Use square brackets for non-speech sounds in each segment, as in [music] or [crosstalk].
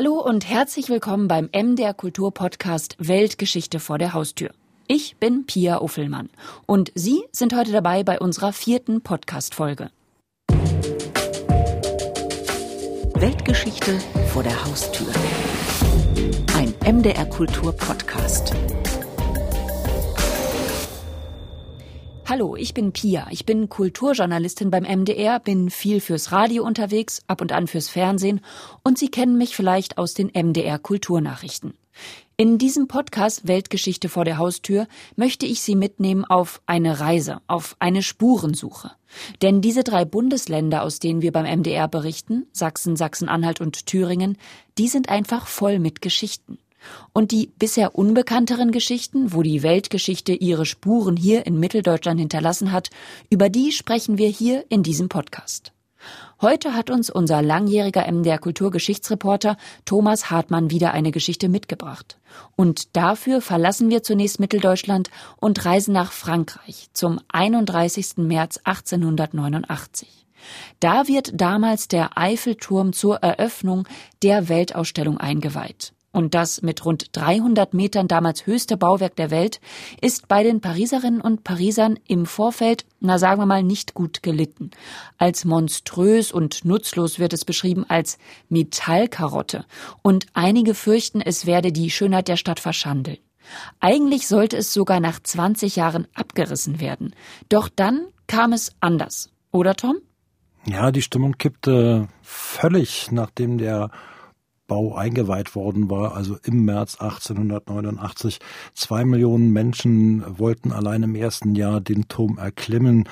Hallo und herzlich willkommen beim MDR Kultur Podcast Weltgeschichte vor der Haustür. Ich bin Pia Uffelmann und Sie sind heute dabei bei unserer vierten Podcast-Folge. Weltgeschichte vor der Haustür. Ein MDR Kultur Podcast. Hallo, ich bin Pia. Ich bin Kulturjournalistin beim MDR, bin viel fürs Radio unterwegs, ab und an fürs Fernsehen und Sie kennen mich vielleicht aus den MDR Kulturnachrichten. In diesem Podcast Weltgeschichte vor der Haustür möchte ich Sie mitnehmen auf eine Reise, auf eine Spurensuche. Denn diese drei Bundesländer, aus denen wir beim MDR berichten, Sachsen, Sachsen-Anhalt und Thüringen, die sind einfach voll mit Geschichten. Und die bisher unbekannteren Geschichten, wo die Weltgeschichte ihre Spuren hier in Mitteldeutschland hinterlassen hat, über die sprechen wir hier in diesem Podcast. Heute hat uns unser langjähriger MDR Kulturgeschichtsreporter Thomas Hartmann wieder eine Geschichte mitgebracht. Und dafür verlassen wir zunächst Mitteldeutschland und reisen nach Frankreich zum 31. März 1889. Da wird damals der Eiffelturm zur Eröffnung der Weltausstellung eingeweiht und das mit rund 300 Metern damals höchste Bauwerk der Welt, ist bei den Pariserinnen und Parisern im Vorfeld, na sagen wir mal, nicht gut gelitten. Als monströs und nutzlos wird es beschrieben als Metallkarotte und einige fürchten, es werde die Schönheit der Stadt verschandeln. Eigentlich sollte es sogar nach 20 Jahren abgerissen werden. Doch dann kam es anders. Oder Tom? Ja, die Stimmung kippte völlig, nachdem der Bau eingeweiht worden war, also im März 1889. Zwei Millionen Menschen wollten allein im ersten Jahr den Turm erklimmen.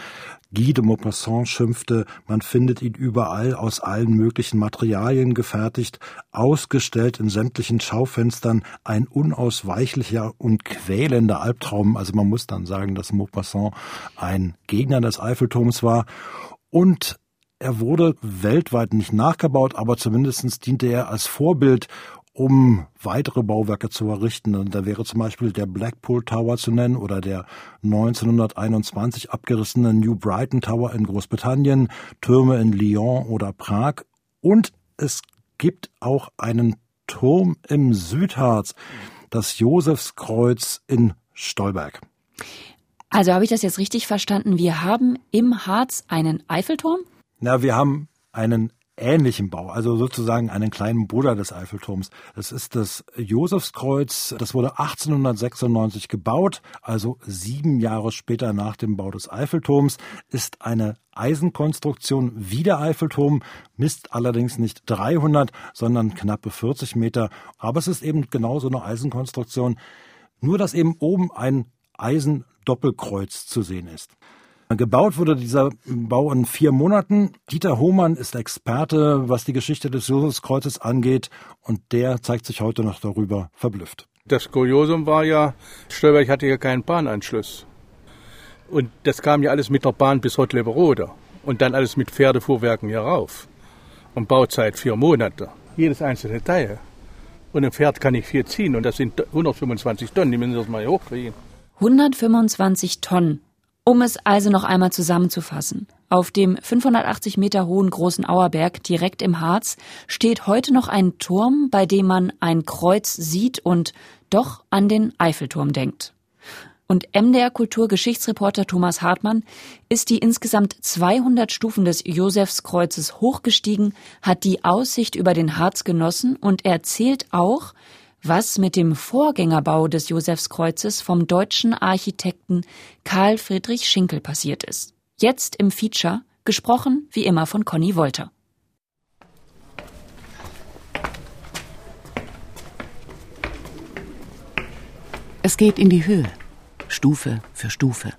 Guy de Maupassant schimpfte, man findet ihn überall aus allen möglichen Materialien gefertigt, ausgestellt in sämtlichen Schaufenstern, ein unausweichlicher und quälender Albtraum. Also man muss dann sagen, dass Maupassant ein Gegner des Eiffelturms war. Und er wurde weltweit nicht nachgebaut, aber zumindest diente er als Vorbild, um weitere Bauwerke zu errichten. Und da wäre zum Beispiel der Blackpool Tower zu nennen oder der 1921 abgerissene New Brighton Tower in Großbritannien, Türme in Lyon oder Prag. Und es gibt auch einen Turm im Südharz, das Josefskreuz in Stolberg. Also habe ich das jetzt richtig verstanden? Wir haben im Harz einen Eiffelturm? Na, wir haben einen ähnlichen Bau, also sozusagen einen kleinen Bruder des Eiffelturms. Das ist das Josefskreuz. Das wurde 1896 gebaut, also sieben Jahre später nach dem Bau des Eiffelturms, ist eine Eisenkonstruktion wie der Eiffelturm, misst allerdings nicht 300, sondern knappe 40 Meter. Aber es ist eben genauso eine Eisenkonstruktion, nur dass eben oben ein Eisendoppelkreuz zu sehen ist. Gebaut wurde dieser Bau in vier Monaten. Dieter Hohmann ist Experte, was die Geschichte des Josefskreuzes angeht, und der zeigt sich heute noch darüber verblüfft. Das Kuriosum war ja, Stolberg hatte ja keinen Bahnanschluss. Und das kam ja alles mit der Bahn bis Rottleberode. Und dann alles mit Pferdefuhrwerken hier rauf. Und Bauzeit vier Monate. Jedes einzelne Teil. Und ein Pferd kann nicht viel ziehen. Und das sind 125 Tonnen, die müssen das mal hochkriegen. 125 Tonnen. Um es also noch einmal zusammenzufassen. Auf dem 580 Meter hohen großen Auerberg direkt im Harz steht heute noch ein Turm, bei dem man ein Kreuz sieht und doch an den Eiffelturm denkt. Und MDR Kulturgeschichtsreporter Thomas Hartmann ist die insgesamt 200 Stufen des Josefskreuzes hochgestiegen, hat die Aussicht über den Harz genossen und erzählt auch, was mit dem Vorgängerbau des Josefskreuzes vom deutschen Architekten Karl Friedrich Schinkel passiert ist. Jetzt im Feature, gesprochen wie immer von Conny Wolter. Es geht in die Höhe, Stufe für Stufe.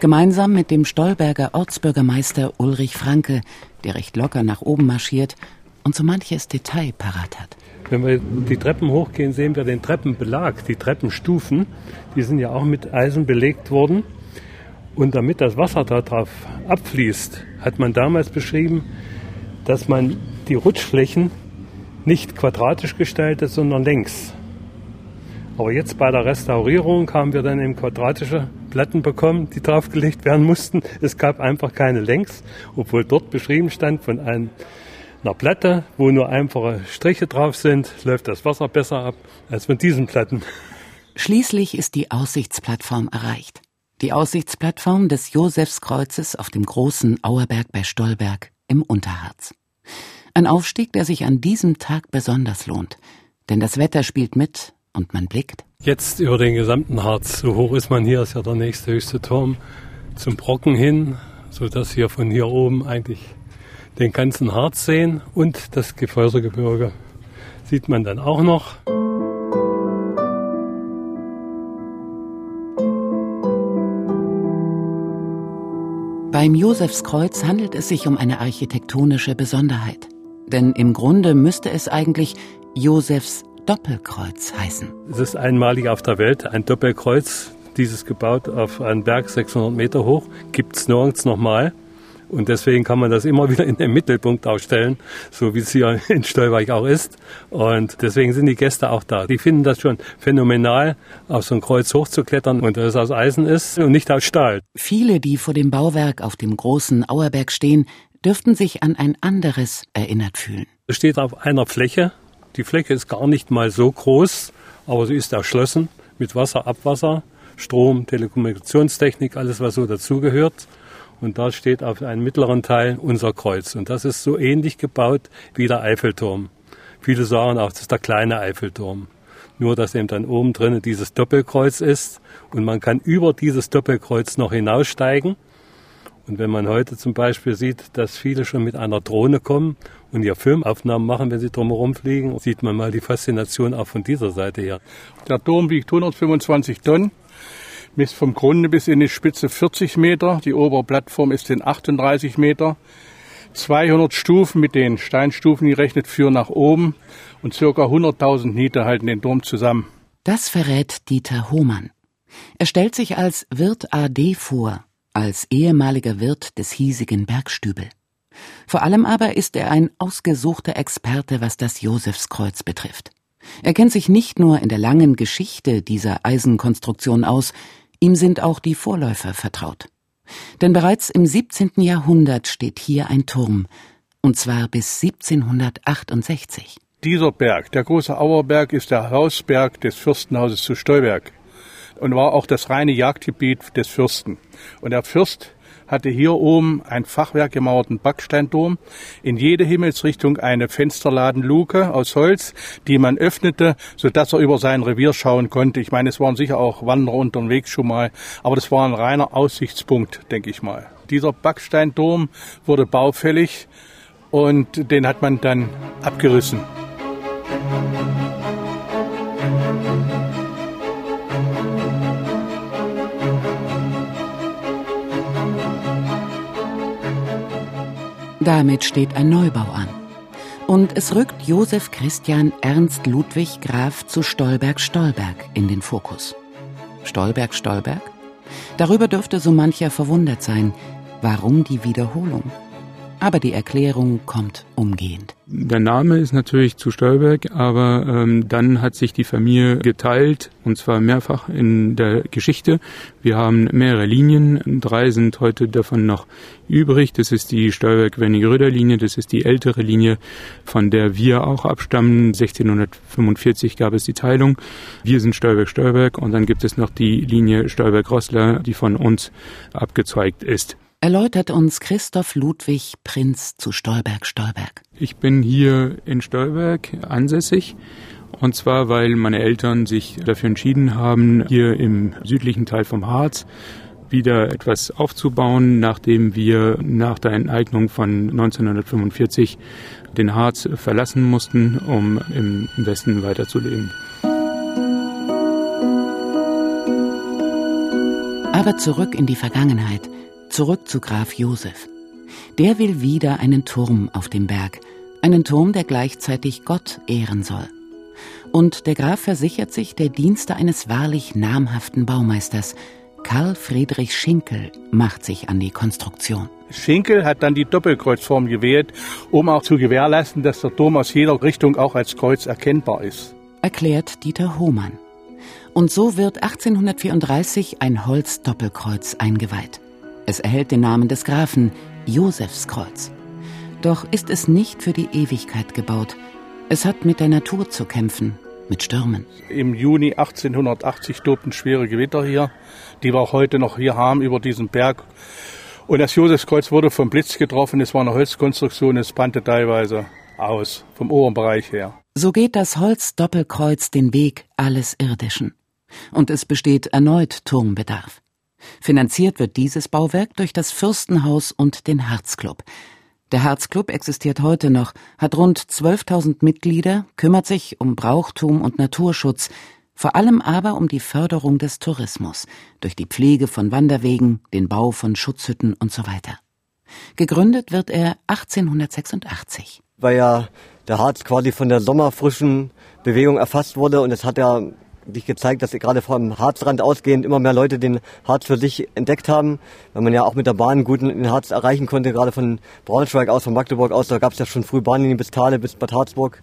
Gemeinsam mit dem Stolberger Ortsbürgermeister Ulrich Franke, der recht locker nach oben marschiert und so manches Detail parat hat. Wenn wir die Treppen hochgehen, sehen wir den Treppenbelag, die Treppenstufen. Die sind ja auch mit Eisen belegt worden. Und damit das Wasser darauf abfließt, hat man damals beschrieben, dass man die Rutschflächen nicht quadratisch gestaltet, sondern längs. Aber jetzt bei der Restaurierung haben wir dann eben quadratische Platten bekommen, die draufgelegt werden mussten. Es gab einfach keine Längs, obwohl dort beschrieben stand von einem einer Platte, wo nur einfache Striche drauf sind, läuft das Wasser besser ab als von diesen Platten. Schließlich ist die Aussichtsplattform erreicht. Die Aussichtsplattform des Josefskreuzes auf dem großen Auerberg bei Stolberg im Unterharz. Ein Aufstieg, der sich an diesem Tag besonders lohnt, denn das Wetter spielt mit und man blickt. Jetzt über den gesamten Harz. So hoch ist man hier, ist ja der nächste höchste Turm zum Brocken hin, so dass wir von hier oben eigentlich den ganzen Harz sehen und das Gefäusergebirge sieht man dann auch noch. Beim Josefskreuz handelt es sich um eine architektonische Besonderheit. Denn im Grunde müsste es eigentlich Josefs Doppelkreuz heißen. Es ist einmalig auf der Welt, ein Doppelkreuz, dieses gebaut auf einem Berg 600 Meter hoch, gibt es nirgends nochmal. Und deswegen kann man das immer [laughs] wieder in den Mittelpunkt aufstellen, so wie es hier in Stolberg auch ist. Und deswegen sind die Gäste auch da. Die finden das schon phänomenal, auf so ein Kreuz hochzuklettern und dass es aus Eisen ist und nicht aus Stahl. Viele, die vor dem Bauwerk auf dem großen Auerberg stehen, dürften sich an ein anderes erinnert fühlen. Es steht auf einer Fläche. Die Fläche ist gar nicht mal so groß, aber sie ist erschlossen mit Wasser, Abwasser, Strom, Telekommunikationstechnik, alles was so dazugehört. Und da steht auf einem mittleren Teil unser Kreuz. Und das ist so ähnlich gebaut wie der Eiffelturm. Viele sagen auch, das ist der kleine Eiffelturm. Nur, dass eben dann oben drinnen dieses Doppelkreuz ist und man kann über dieses Doppelkreuz noch hinaussteigen. Und wenn man heute zum Beispiel sieht, dass viele schon mit einer Drohne kommen und ihr Filmaufnahmen machen, wenn sie drumherum fliegen, sieht man mal die Faszination auch von dieser Seite her. Der Turm wiegt 125 Tonnen misst vom Grunde bis in die Spitze 40 Meter. Die obere Plattform ist in 38 Meter. 200 Stufen mit den Steinstufen gerechnet führen nach oben und circa 100.000 Niete halten den Turm zusammen. Das verrät Dieter Hohmann. Er stellt sich als Wirt AD vor, als ehemaliger Wirt des hiesigen Bergstübel. Vor allem aber ist er ein ausgesuchter Experte, was das Josefskreuz betrifft. Er kennt sich nicht nur in der langen Geschichte dieser Eisenkonstruktion aus, Ihm sind auch die Vorläufer vertraut. Denn bereits im 17. Jahrhundert steht hier ein Turm, und zwar bis 1768. Dieser Berg, der große Auerberg, ist der Hausberg des Fürstenhauses zu Stolberg und war auch das reine Jagdgebiet des Fürsten. Und der Fürst hatte hier oben einen fachwerkgemauerten Backsteinturm, in jede Himmelsrichtung eine Fensterladenluke aus Holz, die man öffnete, sodass er über sein Revier schauen konnte. Ich meine, es waren sicher auch Wanderer unterwegs schon mal, aber das war ein reiner Aussichtspunkt, denke ich mal. Dieser Backsteinturm wurde baufällig und den hat man dann abgerissen. Damit steht ein Neubau an. Und es rückt Josef Christian Ernst Ludwig Graf zu Stolberg-Stolberg in den Fokus. Stolberg-Stolberg? Darüber dürfte so mancher verwundert sein. Warum die Wiederholung? Aber die Erklärung kommt umgehend. Der Name ist natürlich zu Stolberg, aber ähm, dann hat sich die Familie geteilt, und zwar mehrfach in der Geschichte. Wir haben mehrere Linien, drei sind heute davon noch übrig. Das ist die Stolberg-Wernigeröder-Linie, das ist die ältere Linie, von der wir auch abstammen. 1645 gab es die Teilung. Wir sind Stolberg-Stolberg und dann gibt es noch die Linie Stolberg-Rossler, die von uns abgezweigt ist erläutert uns Christoph Ludwig, Prinz zu Stolberg-Stolberg. Ich bin hier in Stolberg ansässig. Und zwar, weil meine Eltern sich dafür entschieden haben, hier im südlichen Teil vom Harz wieder etwas aufzubauen, nachdem wir nach der Enteignung von 1945 den Harz verlassen mussten, um im Westen weiterzuleben. Aber zurück in die Vergangenheit – Zurück zu Graf Josef. Der will wieder einen Turm auf dem Berg, einen Turm, der gleichzeitig Gott ehren soll. Und der Graf versichert sich der Dienste eines wahrlich namhaften Baumeisters. Karl Friedrich Schinkel macht sich an die Konstruktion. Schinkel hat dann die Doppelkreuzform gewählt, um auch zu gewährleisten, dass der Turm aus jeder Richtung auch als Kreuz erkennbar ist. Erklärt Dieter Hohmann. Und so wird 1834 ein Holzdoppelkreuz eingeweiht. Es erhält den Namen des Grafen Josefskreuz. Doch ist es nicht für die Ewigkeit gebaut. Es hat mit der Natur zu kämpfen, mit Stürmen. Im Juni 1880 tobten schwere Gewitter hier, die wir auch heute noch hier haben über diesen Berg. Und das Josefskreuz wurde vom Blitz getroffen. Es war eine Holzkonstruktion, es brannte teilweise aus, vom oberen Bereich her. So geht das Holzdoppelkreuz den Weg alles Irdischen. Und es besteht erneut Turmbedarf. Finanziert wird dieses Bauwerk durch das Fürstenhaus und den Herzclub. Der Herzclub existiert heute noch, hat rund 12.000 Mitglieder, kümmert sich um Brauchtum und Naturschutz, vor allem aber um die Förderung des Tourismus durch die Pflege von Wanderwegen, den Bau von Schutzhütten und so weiter. Gegründet wird er 1886. Weil ja der Harz quasi von der sommerfrischen Bewegung erfasst wurde und es hat ja sich gezeigt, dass gerade vom Harzrand ausgehend immer mehr Leute den Harz für sich entdeckt haben, weil man ja auch mit der Bahn gut den Harz erreichen konnte, gerade von Braunschweig aus, von Magdeburg aus, da gab es ja schon früh Bahnlinien bis Thale, bis Bad Harzburg.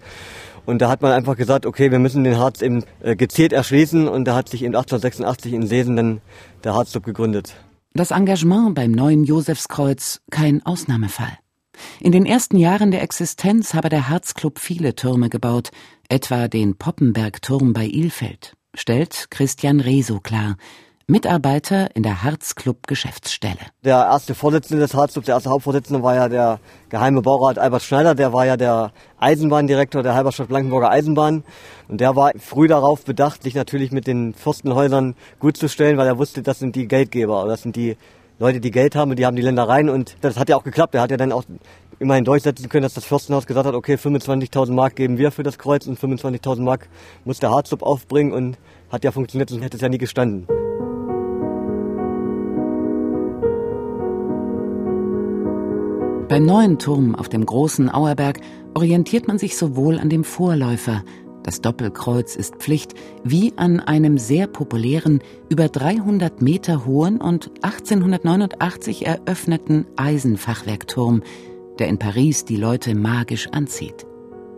Und da hat man einfach gesagt, okay, wir müssen den Harz eben äh, gezielt erschließen und da hat sich in 1886 in Seesen dann der Harzclub gegründet. Das Engagement beim neuen Josefskreuz kein Ausnahmefall. In den ersten Jahren der Existenz habe der Herzclub viele Türme gebaut, etwa den Poppenbergturm bei Ilfeld, stellt Christian Reso klar, Mitarbeiter in der Herzclub Geschäftsstelle. Der erste Vorsitzende des Herzclubs, der erste Hauptvorsitzende war ja der geheime Baurat Albert Schneider, der war ja der Eisenbahndirektor der Halberstadt Blankenburger Eisenbahn und der war früh darauf bedacht, sich natürlich mit den Fürstenhäusern gut zu stellen, weil er wusste, das sind die Geldgeber, das sind die Leute, die Geld haben und die haben die Ländereien und das hat ja auch geklappt. Er hat ja dann auch immerhin durchsetzen können, dass das Fürstenhaus gesagt hat, okay, 25.000 Mark geben wir für das Kreuz und 25.000 Mark muss der Harzclub aufbringen und hat ja funktioniert und hätte es ja nie gestanden. Beim neuen Turm auf dem großen Auerberg orientiert man sich sowohl an dem Vorläufer, das Doppelkreuz ist Pflicht, wie an einem sehr populären, über 300 Meter hohen und 1889 eröffneten Eisenfachwerkturm, der in Paris die Leute magisch anzieht,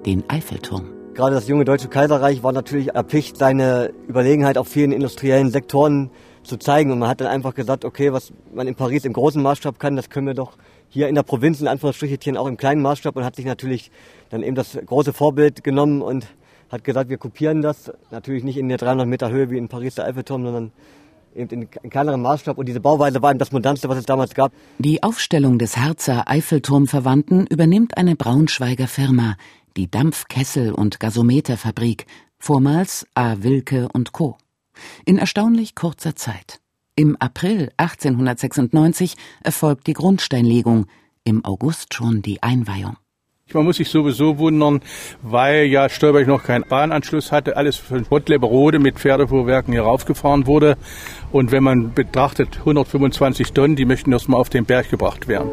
den Eiffelturm. Gerade das junge Deutsche Kaiserreich war natürlich erpicht, seine Überlegenheit auf vielen industriellen Sektoren zu zeigen. Und man hat dann einfach gesagt, okay, was man in Paris im großen Maßstab kann, das können wir doch hier in der Provinz in Anführungsstrichen auch im kleinen Maßstab und hat sich natürlich dann eben das große Vorbild genommen und hat gesagt, wir kopieren das. Natürlich nicht in der 300 Meter Höhe wie in Paris der Eiffelturm, sondern eben in kleinerem Maßstab. Und diese Bauweise war eben das modernste, was es damals gab. Die Aufstellung des Herzer Eiffelturmverwandten übernimmt eine Braunschweiger Firma, die Dampfkessel- und Gasometerfabrik, vormals A. Wilke und Co. In erstaunlich kurzer Zeit. Im April 1896 erfolgt die Grundsteinlegung, im August schon die Einweihung. Man muss sich sowieso wundern, weil ja Stolberg noch keinen Bahnanschluss hatte, alles von Bottleberode mit Pferdefuhrwerken hier raufgefahren wurde. Und wenn man betrachtet, 125 Tonnen, die möchten erstmal auf den Berg gebracht werden.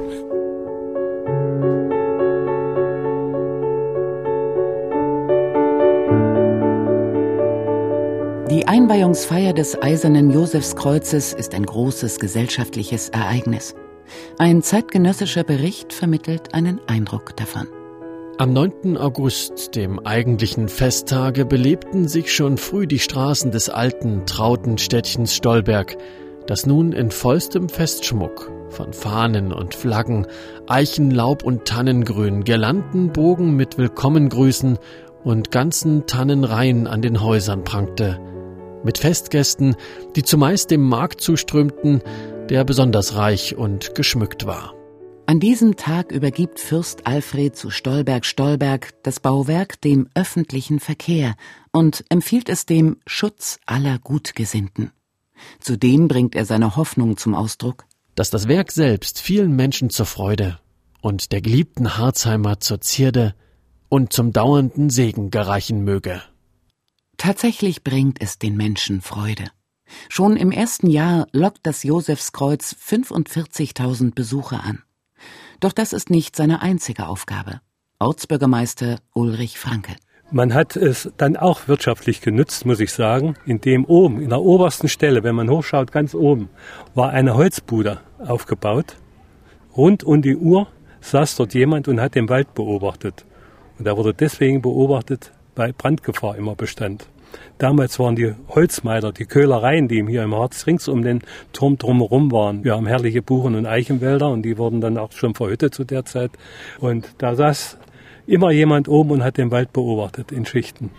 Die Einweihungsfeier des Eisernen Josefskreuzes ist ein großes gesellschaftliches Ereignis. Ein zeitgenössischer Bericht vermittelt einen Eindruck davon. Am 9. August, dem eigentlichen Festtage, belebten sich schon früh die Straßen des alten, trauten Städtchens Stolberg, das nun in vollstem Festschmuck von Fahnen und Flaggen, Eichenlaub und Tannengrün, Girlandenbogen mit Willkommengrüßen und ganzen Tannenreihen an den Häusern prangte, mit Festgästen, die zumeist dem Markt zuströmten, der besonders reich und geschmückt war. An diesem Tag übergibt Fürst Alfred zu Stolberg-Stolberg das Bauwerk dem öffentlichen Verkehr und empfiehlt es dem Schutz aller Gutgesinnten. Zudem bringt er seine Hoffnung zum Ausdruck, dass das Werk selbst vielen Menschen zur Freude und der geliebten Harzheimer zur Zierde und zum dauernden Segen gereichen möge. Tatsächlich bringt es den Menschen Freude. Schon im ersten Jahr lockt das Josefskreuz 45.000 Besucher an. Doch das ist nicht seine einzige Aufgabe. Ortsbürgermeister Ulrich Franke. Man hat es dann auch wirtschaftlich genutzt, muss ich sagen, indem oben, in der obersten Stelle, wenn man hochschaut, ganz oben, war eine Holzbude aufgebaut. Rund um die Uhr saß dort jemand und hat den Wald beobachtet. Und er wurde deswegen beobachtet, weil Brandgefahr immer bestand. Damals waren die Holzmeider, die Köhlereien, die hier im Harz rings um den Turm drumherum waren. Wir haben herrliche Buchen- und Eichenwälder und die wurden dann auch schon verhüttet zu der Zeit. Und da saß immer jemand oben und hat den Wald beobachtet in Schichten.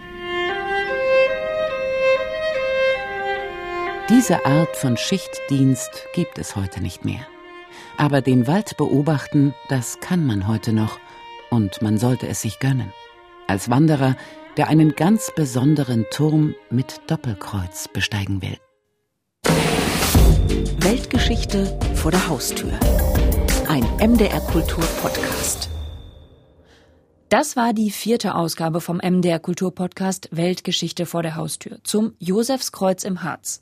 Diese Art von Schichtdienst gibt es heute nicht mehr. Aber den Wald beobachten, das kann man heute noch und man sollte es sich gönnen. Als Wanderer, der einen ganz besonderen Turm mit Doppelkreuz besteigen will. Weltgeschichte vor der Haustür. Ein MDR Kultur Podcast. Das war die vierte Ausgabe vom MDR Kulturpodcast Weltgeschichte vor der Haustür zum Josefskreuz im Harz.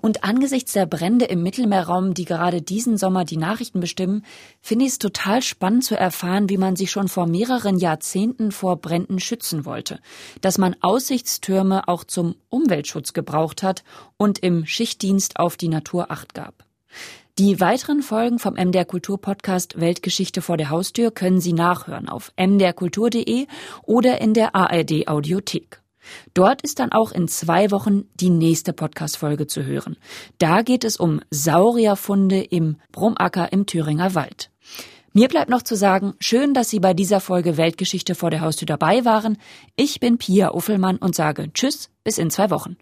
Und angesichts der Brände im Mittelmeerraum, die gerade diesen Sommer die Nachrichten bestimmen, finde ich es total spannend zu erfahren, wie man sich schon vor mehreren Jahrzehnten vor Bränden schützen wollte, dass man Aussichtstürme auch zum Umweltschutz gebraucht hat und im Schichtdienst auf die Natur acht gab. Die weiteren Folgen vom MDR Kultur Podcast Weltgeschichte vor der Haustür können Sie nachhören auf mdrkultur.de oder in der ARD Audiothek. Dort ist dann auch in zwei Wochen die nächste Podcast-Folge zu hören. Da geht es um Saurierfunde im Brumacker im Thüringer Wald. Mir bleibt noch zu sagen, schön, dass Sie bei dieser Folge Weltgeschichte vor der Haustür dabei waren. Ich bin Pia Uffelmann und sage Tschüss, bis in zwei Wochen.